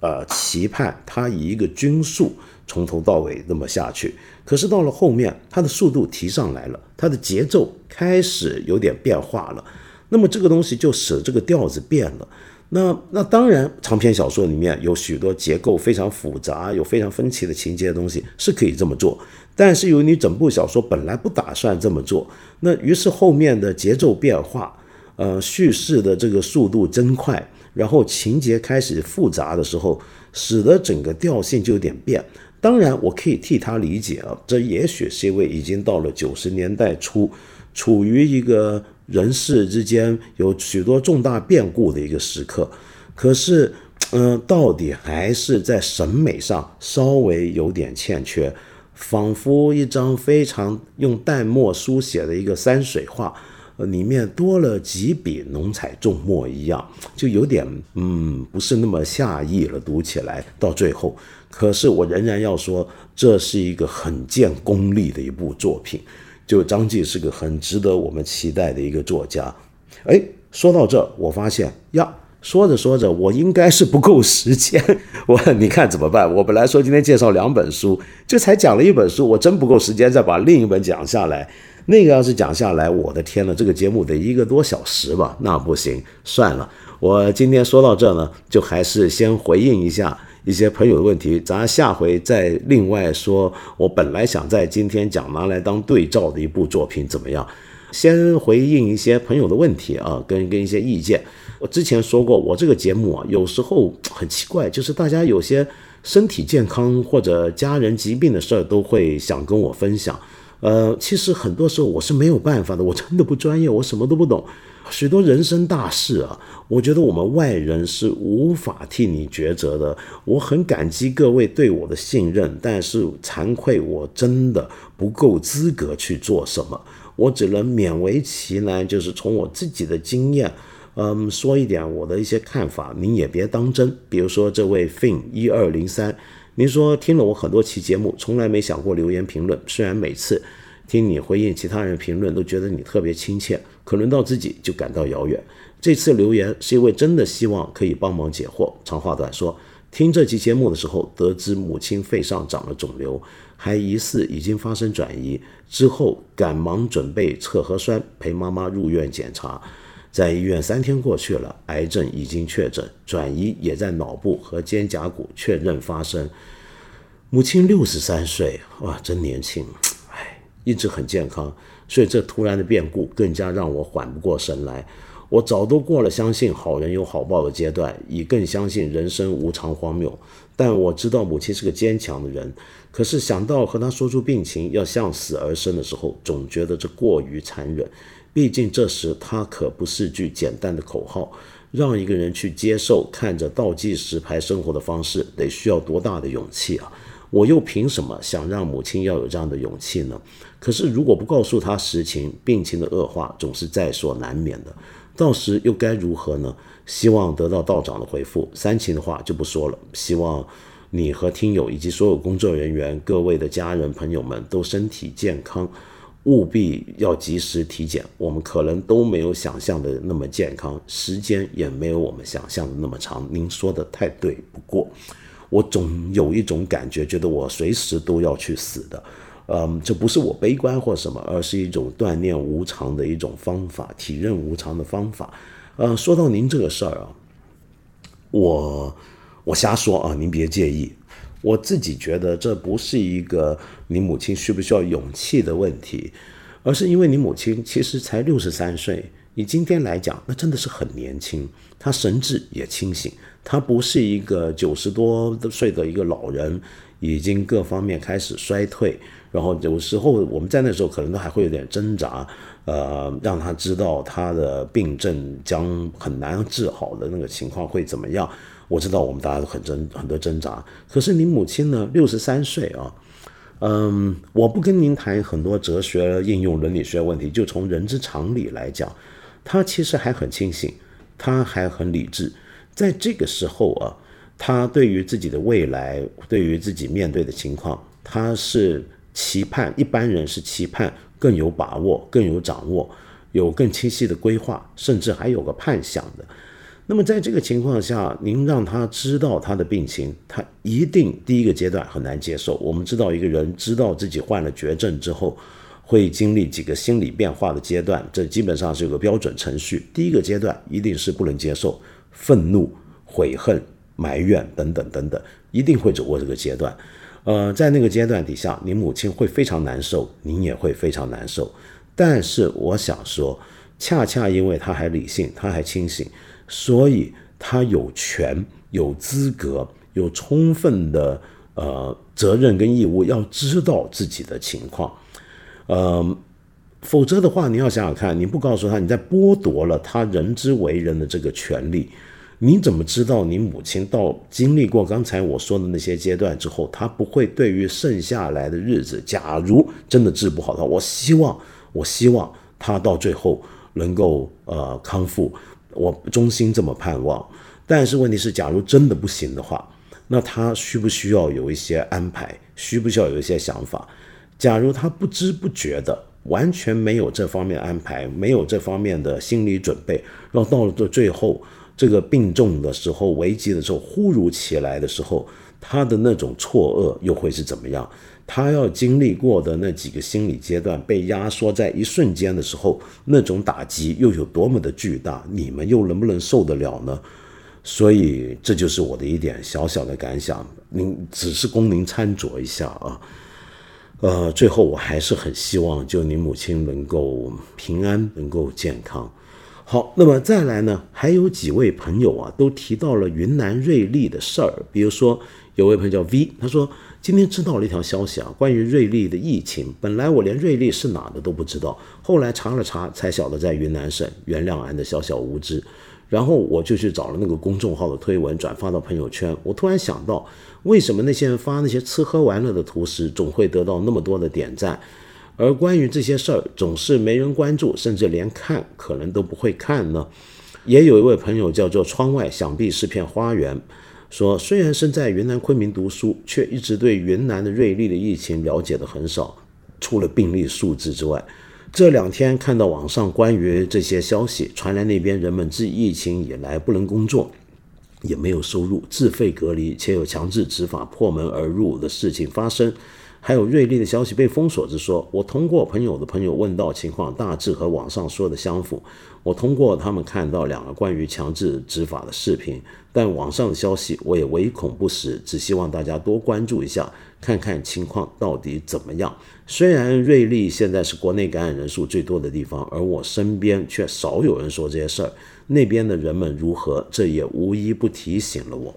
A: 呃期盼它以一个均速从头到尾那么下去。可是到了后面，它的速度提上来了，它的节奏开始有点变化了。那么这个东西就使这个调子变了。那那当然，长篇小说里面有许多结构非常复杂、有非常分歧的情节的东西是可以这么做。但是由于你整部小说本来不打算这么做，那于是后面的节奏变化，呃，叙事的这个速度增快，然后情节开始复杂的时候，使得整个调性就有点变。当然，我可以替他理解啊，这也许是因为已经到了九十年代初，处于一个人世之间有许多重大变故的一个时刻。可是，嗯，到底还是在审美上稍微有点欠缺，仿佛一张非常用淡墨书写的一个山水画，里面多了几笔浓彩重墨一样，就有点嗯，不是那么下意了。读起来到最后。可是我仍然要说，这是一个很见功力的一部作品。就张继是个很值得我们期待的一个作家。哎，说到这，我发现呀，说着说着，我应该是不够时间。我你看怎么办？我本来说今天介绍两本书，就才讲了一本书，我真不够时间再把另一本讲下来。那个要是讲下来，我的天呐，这个节目得一个多小时吧？那不行，算了。我今天说到这呢，就还是先回应一下。一些朋友的问题，咱下回再另外说。我本来想在今天讲拿来当对照的一部作品怎么样？先回应一些朋友的问题啊，跟跟一些意见。我之前说过，我这个节目啊，有时候很奇怪，就是大家有些身体健康或者家人疾病的事儿都会想跟我分享。呃，其实很多时候我是没有办法的，我真的不专业，我什么都不懂。许多人生大事啊，我觉得我们外人是无法替你抉择的。我很感激各位对我的信任，但是惭愧，我真的不够资格去做什么。我只能勉为其难，就是从我自己的经验，嗯，说一点我的一些看法，您也别当真。比如说这位 fin 一二零三，您说听了我很多期节目，从来没想过留言评论，虽然每次听你回应其他人评论，都觉得你特别亲切。可轮到自己就感到遥远。这次留言是因为真的希望可以帮忙解惑。长话短说，听这期节目的时候，得知母亲肺上长了肿瘤，还疑似已经发生转移，之后赶忙准备测核酸，陪妈妈入院检查。在医院三天过去了，癌症已经确诊，转移也在脑部和肩胛骨确认发生。母亲六十三岁，哇，真年轻，唉，一直很健康。所以这突然的变故更加让我缓不过神来。我早都过了相信好人有好报的阶段，已更相信人生无常荒谬。但我知道母亲是个坚强的人，可是想到和她说出病情要向死而生的时候，总觉得这过于残忍。毕竟这时她可不是句简单的口号，让一个人去接受看着倒计时牌生活的方式，得需要多大的勇气啊！我又凭什么想让母亲要有这样的勇气呢？可是如果不告诉她实情，病情的恶化总是在所难免的。到时又该如何呢？希望得到道长的回复。煽情的话就不说了。希望你和听友以及所有工作人员、各位的家人朋友们都身体健康，务必要及时体检。我们可能都没有想象的那么健康，时间也没有我们想象的那么长。您说的太对，不过。我总有一种感觉，觉得我随时都要去死的，嗯，这不是我悲观或什么，而是一种锻炼无常的一种方法，体认无常的方法。呃，说到您这个事儿啊，我我瞎说啊，您别介意。我自己觉得这不是一个你母亲需不需要勇气的问题，而是因为你母亲其实才六十三岁，以今天来讲，那真的是很年轻，她神志也清醒。她不是一个九十多岁的一个老人，已经各方面开始衰退，然后有时候我们在那时候可能都还会有点挣扎，呃，让她知道她的病症将很难治好的那个情况会怎么样。我知道我们大家都很挣很多挣扎，可是您母亲呢，六十三岁啊，嗯，我不跟您谈很多哲学应用伦理学问题，就从人之常理来讲，她其实还很清醒，她还很理智。在这个时候啊，她对于自己的未来，对于自己面对的情况，她是期盼一般人是期盼更有把握、更有掌握、有更清晰的规划，甚至还有个盼想的。那么在这个情况下，您让他知道他的病情，他一定第一个阶段很难接受。我们知道，一个人知道自己患了绝症之后，会经历几个心理变化的阶段，这基本上是有个标准程序。第一个阶段一定是不能接受。愤怒、悔恨、埋怨等等等等，一定会走过这个阶段。呃，在那个阶段底下，你母亲会非常难受，您也会非常难受。但是我想说，恰恰因为他还理性，他还清醒，所以他有权、有资格、有充分的呃责任跟义务要知道自己的情况。呃，否则的话，你要想想看，你不告诉他，你在剥夺了他人之为人的这个权利。你怎么知道你母亲到经历过刚才我说的那些阶段之后，她不会对于剩下来的日子，假如真的治不好的话，我希望，我希望她到最后能够呃康复，我衷心这么盼望。但是问题是，假如真的不行的话，那他需不需要有一些安排？需不需要有一些想法？假如他不知不觉的完全没有这方面安排，没有这方面的心理准备，然后到了这最后。这个病重的时候、危机的时候、忽如其来的时候，他的那种错愕又会是怎么样？他要经历过的那几个心理阶段被压缩在一瞬间的时候，那种打击又有多么的巨大？你们又能不能受得了呢？所以这就是我的一点小小的感想，您只是供您参酌一下啊。呃，最后我还是很希望，就您母亲能够平安，能够健康。好，那么再来呢？还有几位朋友啊，都提到了云南瑞丽的事儿。比如说，有位朋友叫 V，他说今天知道了一条消息啊，关于瑞丽的疫情。本来我连瑞丽是哪的都不知道，后来查了查才晓得在云南省。原谅俺的小小无知。然后我就去找了那个公众号的推文，转发到朋友圈。我突然想到，为什么那些人发那些吃喝玩乐的图时，总会得到那么多的点赞？而关于这些事儿，总是没人关注，甚至连看可能都不会看呢。也有一位朋友叫做窗外想必是片花园，说虽然身在云南昆明读书，却一直对云南的瑞丽的疫情了解的很少，除了病例数字之外。这两天看到网上关于这些消息传来，那边人们自疫情以来不能工作，也没有收入，自费隔离，且有强制执法破门而入的事情发生。还有瑞丽的消息被封锁之说，我通过朋友的朋友问到情况，大致和网上说的相符。我通过他们看到两个关于强制执法的视频，但网上的消息我也唯恐不实，只希望大家多关注一下，看看情况到底怎么样。虽然瑞丽现在是国内感染人数最多的地方，而我身边却少有人说这些事儿，那边的人们如何，这也无一不提醒了我。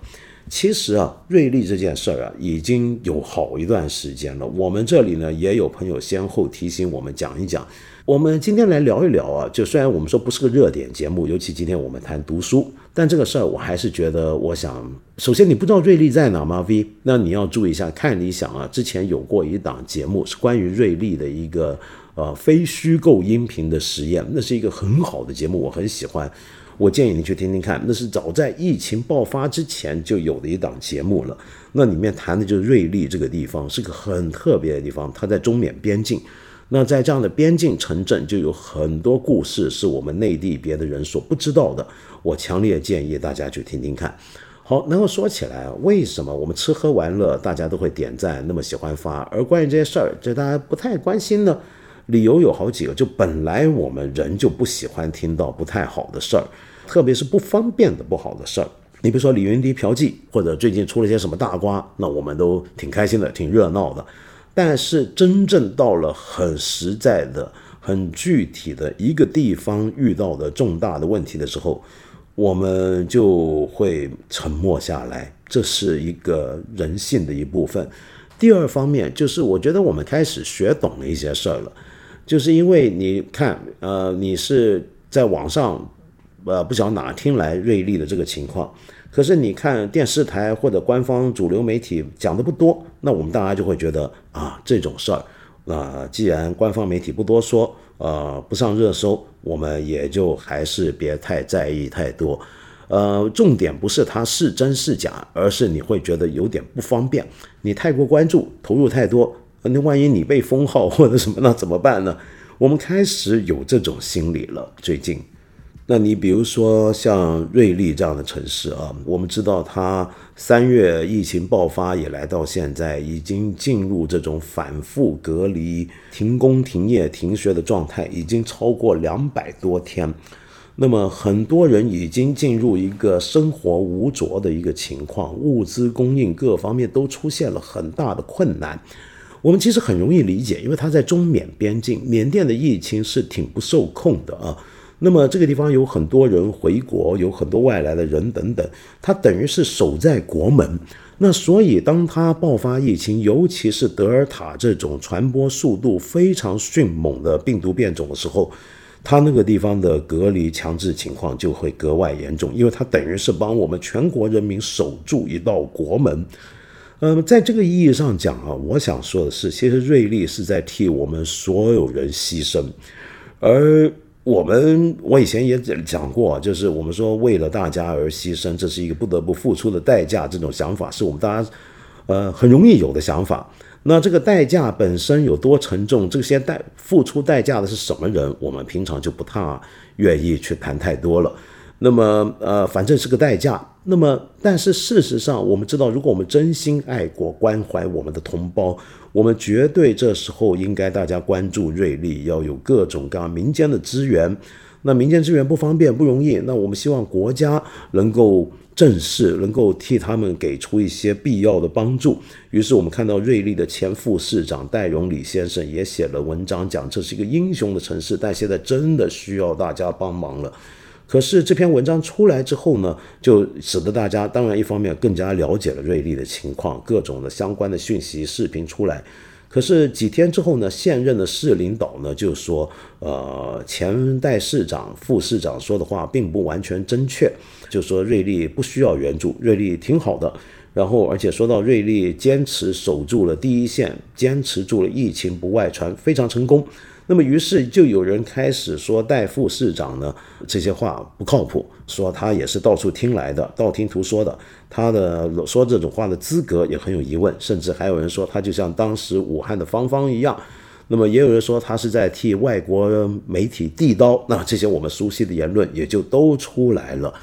A: 其实啊，瑞丽这件事儿啊，已经有好一段时间了。我们这里呢，也有朋友先后提醒我们讲一讲。我们今天来聊一聊啊，就虽然我们说不是个热点节目，尤其今天我们谈读书，但这个事儿我还是觉得，我想首先你不知道瑞丽在哪吗？V，那你要注意一下。看理想啊，之前有过一档节目是关于瑞丽的一个呃非虚构音频的实验，那是一个很好的节目，我很喜欢。我建议你去听听看，那是早在疫情爆发之前就有的一档节目了。那里面谈的就是瑞丽这个地方，是个很特别的地方。它在中缅边境，那在这样的边境城镇，就有很多故事是我们内地别的人所不知道的。我强烈建议大家去听听看。好，然后说起来，为什么我们吃喝玩乐大家都会点赞，那么喜欢发，而关于这些事儿，就大家不太关心呢？理由有好几个，就本来我们人就不喜欢听到不太好的事儿。特别是不方便的不好的事儿，你比如说李云迪嫖妓，或者最近出了些什么大瓜，那我们都挺开心的，挺热闹的。但是真正到了很实在的、很具体的一个地方遇到的重大的问题的时候，我们就会沉默下来，这是一个人性的一部分。第二方面就是，我觉得我们开始学懂了一些事儿了，就是因为你看，呃，你是在网上。呃，不晓得哪听来瑞丽的这个情况，可是你看电视台或者官方主流媒体讲的不多，那我们大家就会觉得啊，这种事儿，啊，既然官方媒体不多说，呃，不上热搜，我们也就还是别太在意太多。呃，重点不是它是真是假，而是你会觉得有点不方便，你太过关注，投入太多，那万一你被封号或者什么，那怎么办呢？我们开始有这种心理了，最近。那你比如说像瑞丽这样的城市啊，我们知道它三月疫情爆发以来到现在，已经进入这种反复隔离、停工停业停学的状态，已经超过两百多天。那么很多人已经进入一个生活无着的一个情况，物资供应各方面都出现了很大的困难。我们其实很容易理解，因为他在中缅边境，缅甸的疫情是挺不受控的啊。那么这个地方有很多人回国，有很多外来的人等等，他等于是守在国门。那所以当他爆发疫情，尤其是德尔塔这种传播速度非常迅猛的病毒变种的时候。他那个地方的隔离强制情况就会格外严重，因为他等于是帮我们全国人民守住一道国门。嗯，在这个意义上讲啊，我想说的是，其实瑞丽是在替我们所有人牺牲，而我们我以前也讲过，就是我们说为了大家而牺牲，这是一个不得不付出的代价。这种想法是我们大家呃很容易有的想法。那这个代价本身有多沉重？这些代付出代价的是什么人？我们平常就不太愿意去谈太多了。那么，呃，反正是个代价。那么，但是事实上，我们知道，如果我们真心爱国、关怀我们的同胞，我们绝对这时候应该大家关注瑞丽，要有各种各样民间的资源。那民间资源不方便、不容易，那我们希望国家能够。正式能够替他们给出一些必要的帮助。于是我们看到瑞丽的前副市长戴荣礼先生也写了文章，讲这是一个英雄的城市，但现在真的需要大家帮忙了。可是这篇文章出来之后呢，就使得大家当然一方面更加了解了瑞丽的情况，各种的相关的讯息、视频出来。可是几天之后呢，现任的市领导呢就说，呃，前代市长、副市长说的话并不完全正确。就说瑞丽不需要援助，瑞丽挺好的。然后，而且说到瑞丽坚持守住了第一线，坚持住了疫情不外传，非常成功。那么，于是就有人开始说戴副市长呢这些话不靠谱，说他也是到处听来的，道听途说的。他的说这种话的资格也很有疑问，甚至还有人说他就像当时武汉的芳芳一样。那么也有人说他是在替外国媒体递刀。那这些我们熟悉的言论也就都出来了。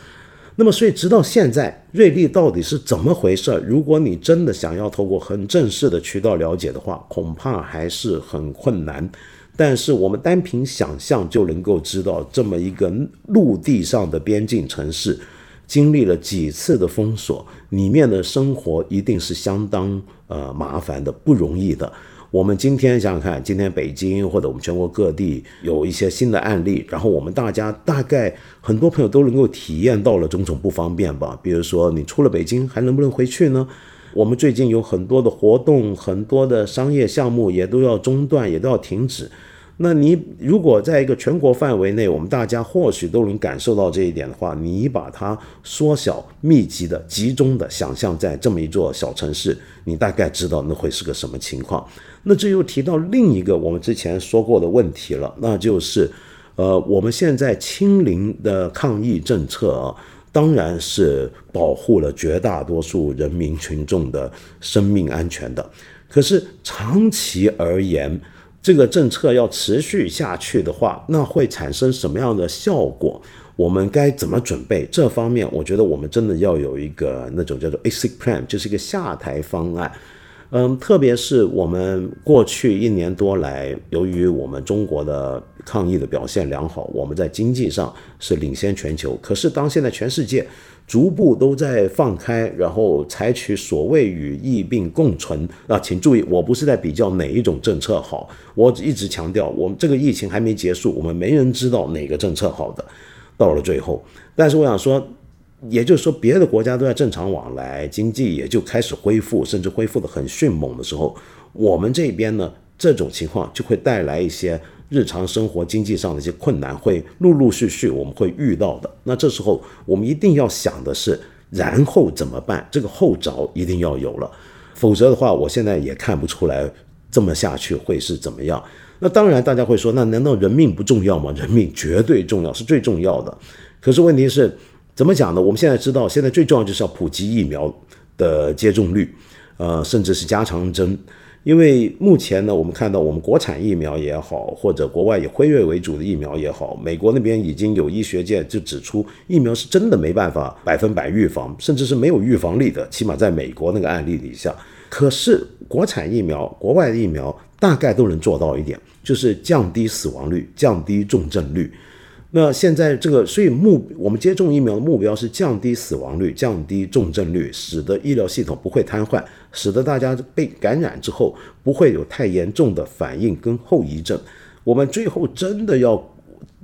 A: 那么，所以直到现在，瑞丽到底是怎么回事？如果你真的想要透过很正式的渠道了解的话，恐怕还是很困难。但是，我们单凭想象就能够知道，这么一个陆地上的边境城市，经历了几次的封锁，里面的生活一定是相当呃麻烦的，不容易的。我们今天想想看，今天北京或者我们全国各地有一些新的案例，然后我们大家大概很多朋友都能够体验到了种种不方便吧。比如说，你出了北京还能不能回去呢？我们最近有很多的活动，很多的商业项目也都要中断，也都要停止。那你如果在一个全国范围内，我们大家或许都能感受到这一点的话，你把它缩小、密集的、集中的想象在这么一座小城市，你大概知道那会是个什么情况。那这又提到另一个我们之前说过的问题了，那就是，呃，我们现在清零的抗疫政策啊，当然是保护了绝大多数人民群众的生命安全的，可是长期而言。这个政策要持续下去的话，那会产生什么样的效果？我们该怎么准备？这方面，我觉得我们真的要有一个那种叫做 exit plan，就是一个下台方案。嗯，特别是我们过去一年多来，由于我们中国的抗疫的表现良好，我们在经济上是领先全球。可是，当现在全世界逐步都在放开，然后采取所谓与疫病共存啊，请注意，我不是在比较哪一种政策好，我一直强调，我们这个疫情还没结束，我们没人知道哪个政策好的，到了最后，但是我想说，也就是说，别的国家都在正常往来，经济也就开始恢复，甚至恢复的很迅猛的时候，我们这边呢，这种情况就会带来一些。日常生活经济上的一些困难会陆陆续续我们会遇到的，那这时候我们一定要想的是，然后怎么办？这个后着一定要有了，否则的话，我现在也看不出来这么下去会是怎么样。那当然，大家会说，那难道人命不重要吗？人命绝对重要，是最重要的。可是问题是，怎么讲呢？我们现在知道，现在最重要就是要普及疫苗的接种率，呃，甚至是加强针。因为目前呢，我们看到我们国产疫苗也好，或者国外以辉瑞为主的疫苗也好，美国那边已经有医学界就指出，疫苗是真的没办法百分百预防，甚至是没有预防力的。起码在美国那个案例底下，可是国产疫苗、国外的疫苗大概都能做到一点，就是降低死亡率、降低重症率。那现在这个，所以目我们接种疫苗的目标是降低死亡率、降低重症率，使得医疗系统不会瘫痪，使得大家被感染之后不会有太严重的反应跟后遗症。我们最后真的要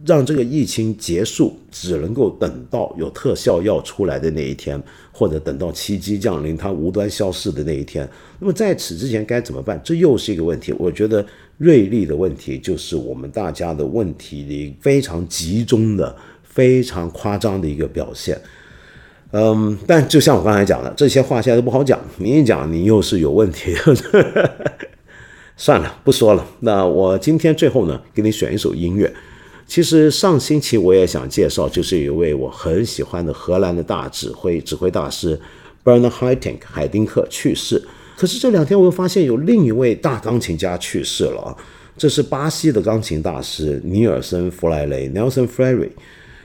A: 让这个疫情结束，只能够等到有特效药出来的那一天，或者等到奇迹降临，它无端消失的那一天。那么在此之前该怎么办？这又是一个问题。我觉得。锐利的问题就是我们大家的问题里非常集中的、非常夸张的一个表现。嗯，但就像我刚才讲的，这些话现在都不好讲。你一讲，你又是有问题。算了，不说了。那我今天最后呢，给你选一首音乐。其实上星期我也想介绍，就是一位我很喜欢的荷兰的大指挥、指挥大师 Bernard Haitink 海丁克去世。可是这两天我又发现有另一位大钢琴家去世了！这是巴西的钢琴大师尼尔森·弗莱雷 Nelson Frere。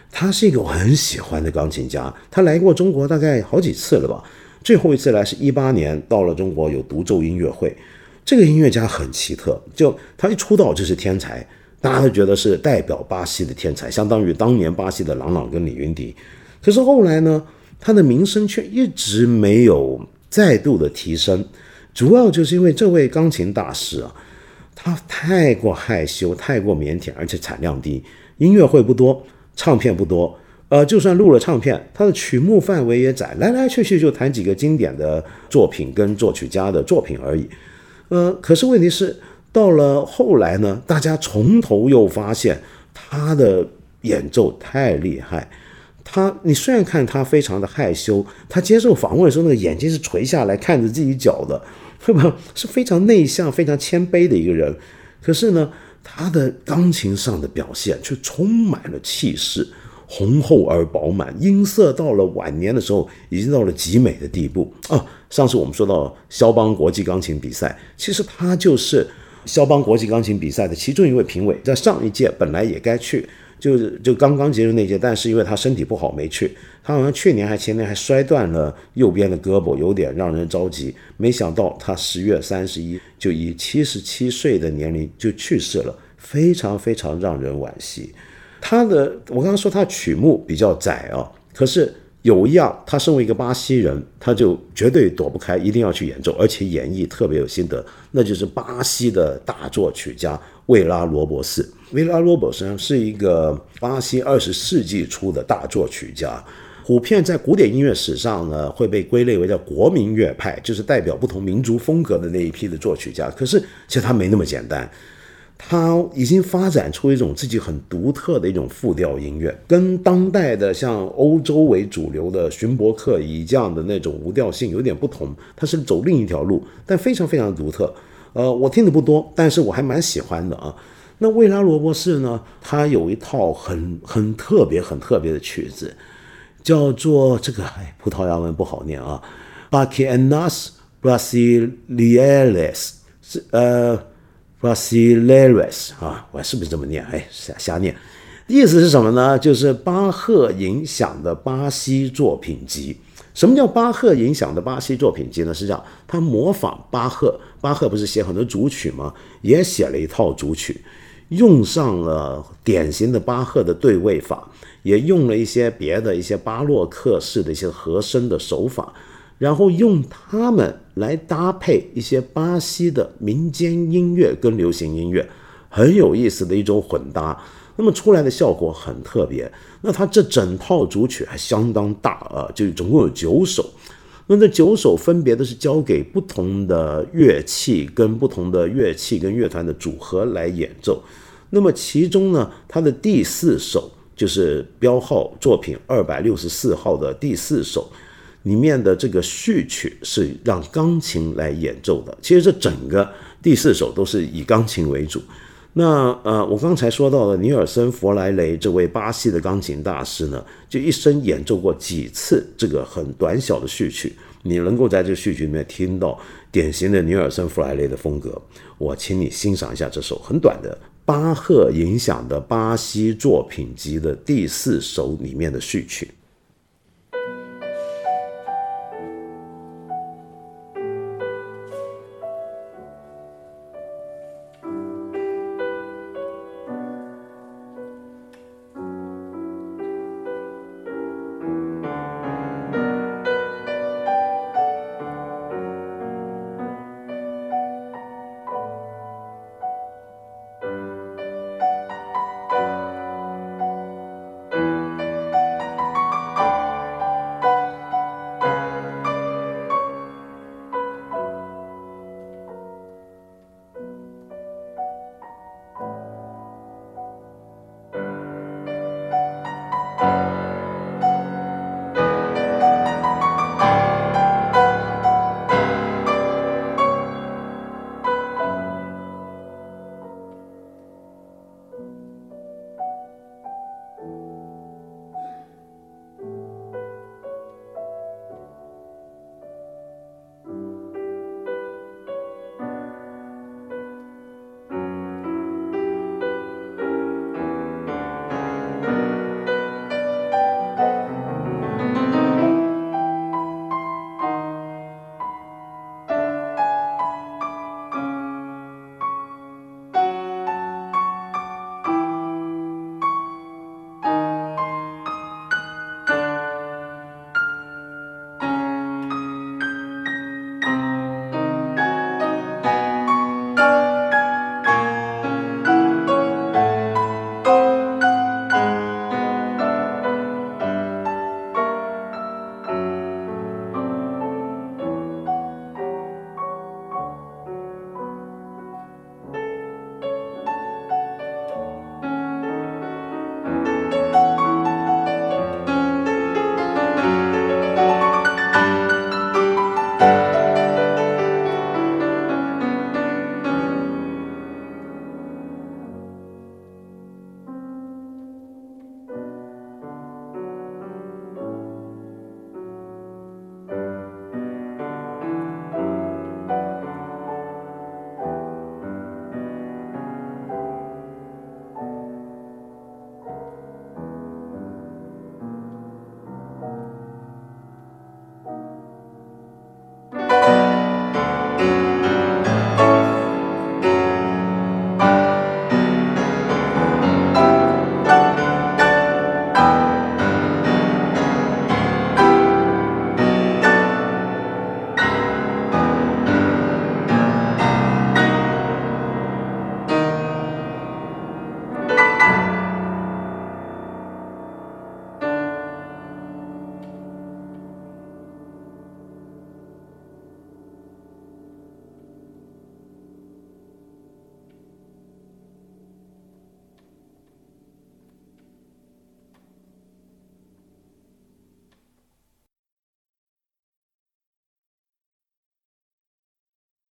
A: 他是一个我很喜欢的钢琴家，他来过中国大概好几次了吧？最后一次来是一八年，到了中国有独奏音乐会。这个音乐家很奇特，就他一出道就是天才，大家都觉得是代表巴西的天才，相当于当年巴西的郎朗跟李云迪。可是后来呢，他的名声却一直没有再度的提升。主要就是因为这位钢琴大师啊，他太过害羞，太过腼腆，而且产量低，音乐会不多，唱片不多，呃，就算录了唱片，他的曲目范围也窄，来来去去就弹几个经典的作品跟作曲家的作品而已。呃，可是问题是到了后来呢，大家从头又发现他的演奏太厉害。他，你虽然看他非常的害羞，他接受访问的时候，那个眼睛是垂下来看着自己脚的。对吧？是非常内向、非常谦卑的一个人，可是呢，他的钢琴上的表现却充满了气势，浑厚而饱满，音色到了晚年的时候已经到了极美的地步啊！上次我们说到肖邦国际钢琴比赛，其实他就是肖邦国际钢琴比赛的其中一位评委，在上一届本来也该去。就是就刚刚结束那届，但是因为他身体不好没去，他好像去年还前年还摔断了右边的胳膊，有点让人着急。没想到他十月三十一就以七十七岁的年龄就去世了，非常非常让人惋惜。他的我刚刚说他曲目比较窄啊，可是有一样，他身为一个巴西人，他就绝对躲不开，一定要去演奏，而且演绎特别有心得，那就是巴西的大作曲家维拉罗伯斯。维拉罗伯斯是一个巴西二十世纪初的大作曲家，虎片在古典音乐史上呢会被归类为叫国民乐派，就是代表不同民族风格的那一批的作曲家。可是其实他没那么简单，他已经发展出一种自己很独特的一种复调音乐，跟当代的像欧洲为主流的勋伯克以这样的那种无调性有点不同。他是走另一条路，但非常非常独特。呃，我听的不多，但是我还蛮喜欢的啊。那维拉罗伯斯呢？他有一套很很特别、很特别的曲子，叫做这个哎，葡萄牙文不好念啊，Bacianas Brasileiras 是呃 Brasileiras 啊，我是不是这么念？哎，瞎瞎念。意思是什么呢？就是巴赫影响的巴西作品集。什么叫巴赫影响的巴西作品集呢？是这样，他模仿巴赫，巴赫不是写很多主曲吗？也写了一套主曲。用上了典型的巴赫的对位法，也用了一些别的一些巴洛克式的一些和声的手法，然后用它们来搭配一些巴西的民间音乐跟流行音乐，很有意思的一种混搭。那么出来的效果很特别。那它这整套主曲还相当大啊，就总共有九首。那这九首分别都是交给不同的乐器跟不同的乐器跟乐团的组合来演奏。那么其中呢，它的第四首就是标号作品二百六十四号的第四首里面的这个序曲是让钢琴来演奏的。其实这整个第四首都是以钢琴为主。那呃，我刚才说到的尼尔森·弗莱雷这位巴西的钢琴大师呢，就一生演奏过几次这个很短小的序曲。你能够在这个序曲里面听到典型的尼尔森·弗莱雷的风格。我请你欣赏一下这首很短的巴赫影响的巴西作品集的第四首里面的序曲。